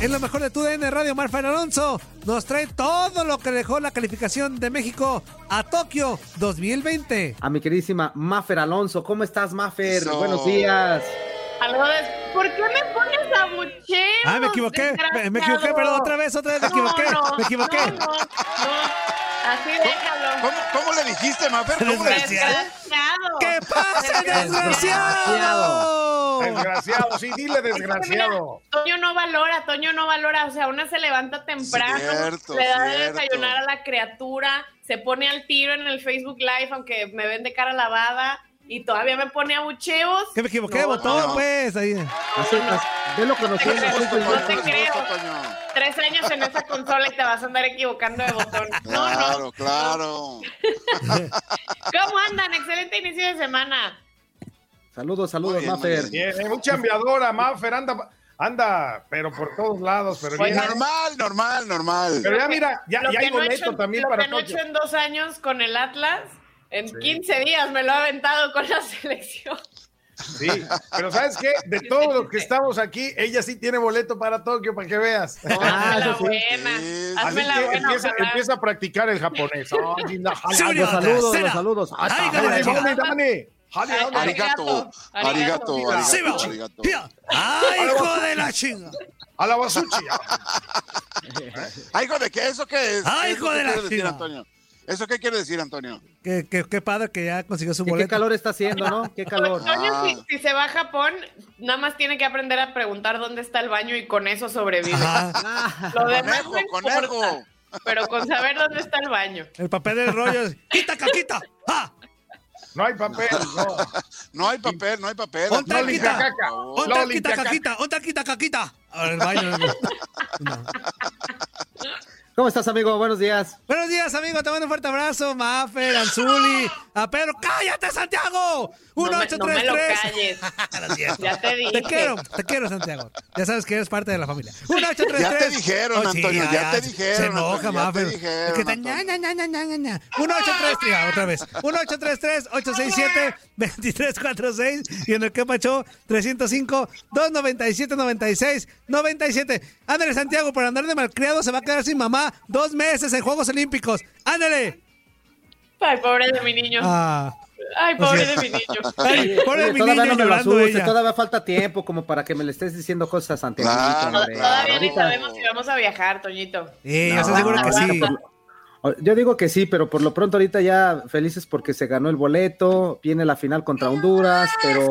En lo mejor de tu DN Radio, Marfa Alonso nos trae todo lo que dejó la calificación de México a Tokio 2020. A mi queridísima Mafer Alonso, ¿cómo estás, Mafer? Buenos días. ¿por qué me pones a bucheo? Ah, me equivoqué, me, me, equivoqué, perdón, otra vez, otra vez me equivoqué, me equivoqué. No, no, Así déjalo. ¿Cómo, cómo le dijiste, Mafer? ¿Cómo desgraciado. ¿Qué pasa, desgraciado? Desgraciado, sí, dile desgraciado. Toño no valora, Toño no valora, o sea, una se levanta temprano, Cierto, le da de desayunar a la criatura, se pone al tiro en el Facebook Live, aunque me ven de cara lavada, y todavía me pone abucheos. Que me equivoqué de No, botón, no. pues. Ahí. Así, así, velo conociendo. No te así, creo. Tres años en esa consola y te vas a andar equivocando de botón. No, Claro, no. claro. ¿Cómo andan? Excelente inicio de semana. Saludos, saludos, bien, muy Mafer. Bien, eh, chambeadora, Maffer, anda, anda, pero por todos lados, pero bien. Normal, normal, normal. Pero ya mira, ya, lo ya que hay no he boleto hecho, también lo para que no he hecho en dos años con el Atlas, en Sí. 15 días me lo ha aventado con la selección. Sí, pero ¿sabes qué? De todos los que estamos aquí, ella sí tiene boleto para Tokio, para que veas. Ah, Hazme la sí. buena. Sí, Hazme la buena. empieza, a practicar el japonés. Oh, Los saludos, los saludos. Ah, Ay, Dani. Arigato, Arigato. arigato. ¡Ay, hijo de la chinga! A la basuchi. Ay, hijo de qué, ¿eso qué es? Ay, ¿Eso hijo de la quiere decir, china. Antonio? ¿Eso qué quiere decir, Antonio? Qué, qué, qué padre que ya consiguió su ¿Qué, qué boleto. calor está haciendo, ¿no? Qué calor. Toño, Ah. si, si se va a Japón, nada más tiene que aprender a preguntar dónde está el baño y con eso sobrevive. Ah, Lo demás Conejo, no importa, conejo. pero con saber dónde está el baño. El papel del rollo es, ¡Quita, caquita! ¡Ah! No hay papel, no. No hay papel, no hay papel. Ponte No el limpia quita. caca. ¡Onta No quita, limpia caca. caquita! ¡Onta quita, caquita! ¿Cómo estás, amigo? Buenos días. Buenos días, amigo. Te mando un fuerte abrazo. Mafer, Anzuli, a Pedro. ¡Cállate, Santiago! No me, no me lo 1833. calles. Cierto. Ya te dije. Te quiero, te quiero, Santiago. Ya sabes que eres parte de la familia. 1833. Ya te dijeron, Antonio, ya te dijeron, Se enoja, Mafer. te dijeron, Es que te ña, ña, ña, ña, ña, ña. 1833, ya, otra vez. 1833-867-2346 y en el que pachó 305-297-96-97. Ándale, Santiago, por andar de malcriado se va a quedar sin mamá dos meses en Juegos Olímpicos. Ándale. Ay, pobre de mi niño. Ah. Ay, pobre de mi niño. Ay, pobre Oye, mi todavía niño no me lo llorando asustes, ella. todavía falta tiempo como para que me le estés diciendo cosas a Santiago. Claro. Todavía ni sabemos si vamos a viajar, Toñito. Sí, yo estoy No, seguro que sí. Yo digo que sí, pero por lo pronto ahorita ya felices porque se ganó el boleto, viene la final contra Honduras, pero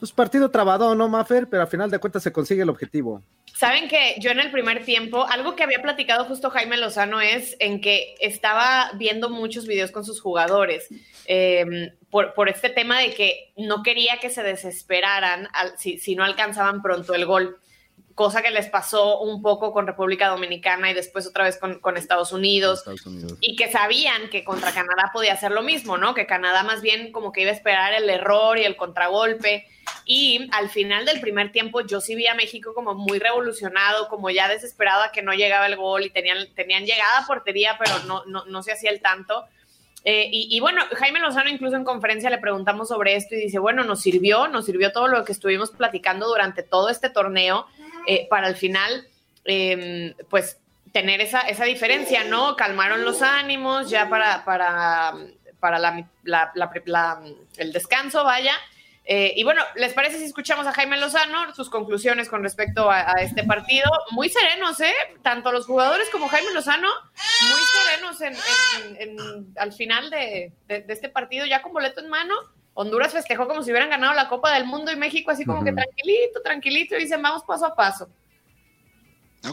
pues partido trabado, ¿no, Mafer? Pero al final de cuentas se consigue el objetivo. Saben que yo en el primer tiempo, algo que había platicado justo Jaime Lozano es en que estaba viendo muchos videos con sus jugadores eh, por, por este tema de que no quería que se desesperaran al- si, si no alcanzaban pronto el gol, cosa que les pasó un poco con República Dominicana y después otra vez con, con Estados Unidos Estados Unidos. y que sabían que contra Canadá podía hacer lo mismo, ¿no? Que Canadá más bien como que iba a esperar el error y el contragolpe. Y al final del primer tiempo yo sí vi a México como muy revolucionado, como ya desesperado a que no llegaba el gol y tenían, tenían llegada a portería, pero no, no, no se hacía el tanto. Eh, y, y bueno, Jaime Lozano incluso en conferencia le preguntamos sobre esto y dice, bueno, nos sirvió, nos sirvió todo lo que estuvimos platicando durante todo este torneo eh, para al final, eh, pues tener esa, esa diferencia, ¿no? Calmaron los ánimos ya para, para, para la, la- la- el descanso, vaya. Eh, y bueno, ¿les parece si escuchamos a Jaime Lozano, sus conclusiones con respecto a, a este partido? Muy serenos, ¿eh? Tanto los jugadores como Jaime Lozano, muy serenos en, en- en- al final de, de- de este partido, ya con boleto en mano. Honduras festejó como si hubieran ganado la Copa del Mundo y México así como que tranquilito, tranquilito, y dicen, vamos paso a paso.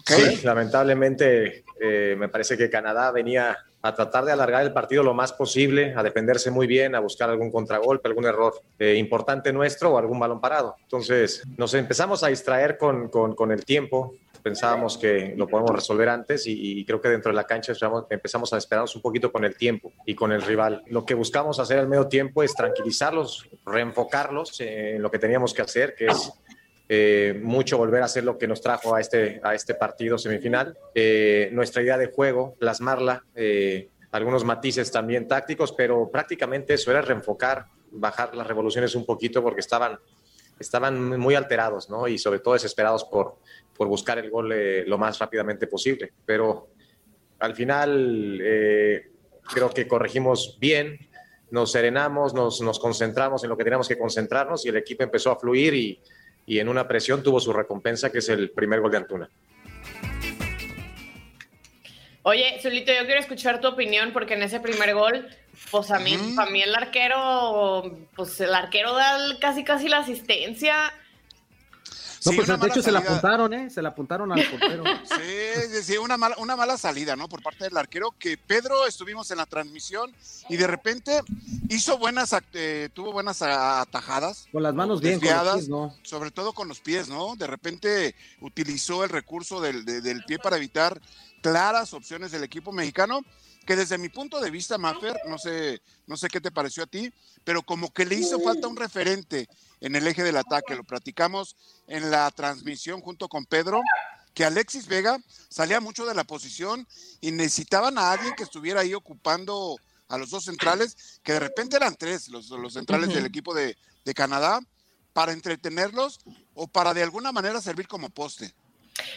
Sí, lamentablemente eh, me parece que Canadá venía a tratar de alargar el partido lo más posible, a defenderse muy bien, a buscar algún contragolpe, algún error eh, importante nuestro o algún balón parado. Entonces nos empezamos a distraer con, con, el tiempo, pensábamos que lo podemos resolver antes y, creo que dentro de la cancha empezamos a esperarnos un poquito con el tiempo y con el rival. Lo que buscamos hacer al medio tiempo es tranquilizarlos, reenfocarlos en lo que teníamos que hacer, que es eh, mucho volver a hacer lo que nos trajo a este, a este partido semifinal. Eh, nuestra idea de juego, plasmarla, eh, algunos matices también tácticos, pero prácticamente eso era reenfocar, bajar las revoluciones un poquito porque estaban, estaban muy alterados, ¿no? Y sobre todo desesperados por, por buscar el gol lo más rápidamente posible. Pero al final creo que corregimos bien, nos serenamos, nos, nos concentramos en lo que teníamos que concentrarnos y el equipo empezó a fluir y y en una presión tuvo su recompensa, que es el primer gol de Antuna. Oye, Zulito, yo quiero escuchar tu opinión porque en ese primer gol, pues a mí, para mí el arquero, pues el arquero da casi casi la asistencia no, pues de hecho se la apuntaron, ¿eh? Se la apuntaron al portero. Sí, sí, una mala, una mala salida, ¿no? Por parte del arquero, que Pedro estuvimos en la transmisión y de repente hizo buenas, eh, tuvo buenas atajadas. Con las manos bien, ¿no? Sobre todo con los pies, ¿no? De repente utilizó el recurso del, del pie para evitar claras opciones del equipo mexicano que desde mi punto de vista, Maffer, no sé, no sé qué te pareció a ti, pero como que le hizo falta un referente en el eje del ataque. Lo platicamos en la transmisión junto con Pedro, que Alexis Vega salía mucho de la posición y necesitaban a alguien que estuviera ahí ocupando a los dos centrales, que de repente eran tres los, los centrales del equipo de, de Canadá, para entretenerlos o para de alguna manera servir como poste.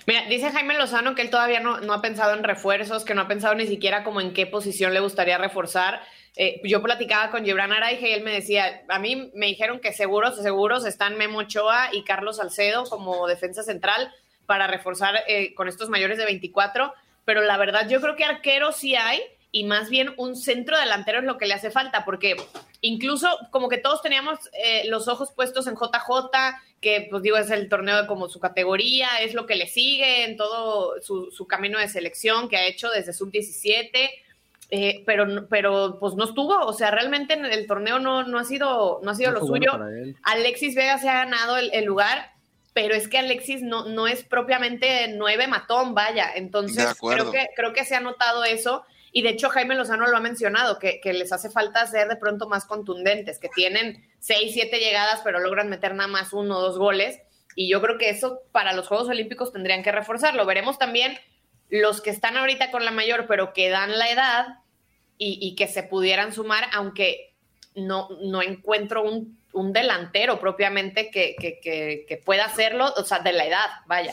Mira, dice Jaime Lozano que él todavía no, no, ha pensado en refuerzos, que no ha pensado ni siquiera como en qué posición le gustaría reforzar. Eh, yo platicaba con Gibran Araige y él me decía, a mí me dijeron que seguros, seguros están Memo Ochoa y Carlos Salcedo como defensa central para reforzar eh, con estos mayores de 24, pero la verdad yo creo que arqueros sí hay y más bien un centro delantero es lo que le hace falta, porque incluso como que todos teníamos eh, los ojos puestos en JJ, que pues digo es el torneo de como su categoría, es lo que le sigue en todo su, su camino de selección que ha hecho desde sub-17. Eh, pero, pero pues no estuvo, o sea, realmente en el torneo no, no ha sido, no ha sido lo suyo. Alexis Vega se ha ganado el, lugar, pero es que Alexis no, no es propiamente nueve matón, vaya. Entonces, creo que, creo que se ha notado eso. Y de hecho, Jaime Lozano lo ha mencionado, que, les hace falta ser de pronto más contundentes, que tienen seis, siete llegadas, pero logran meter nada más uno o dos goles. Y yo creo que eso para los Juegos Olímpicos tendrían que reforzarlo. Veremos también los que están ahorita con la mayor, pero que dan la edad y, que se pudieran sumar, aunque no, no encuentro un, delantero propiamente que, que pueda hacerlo, o sea, de la edad, vaya.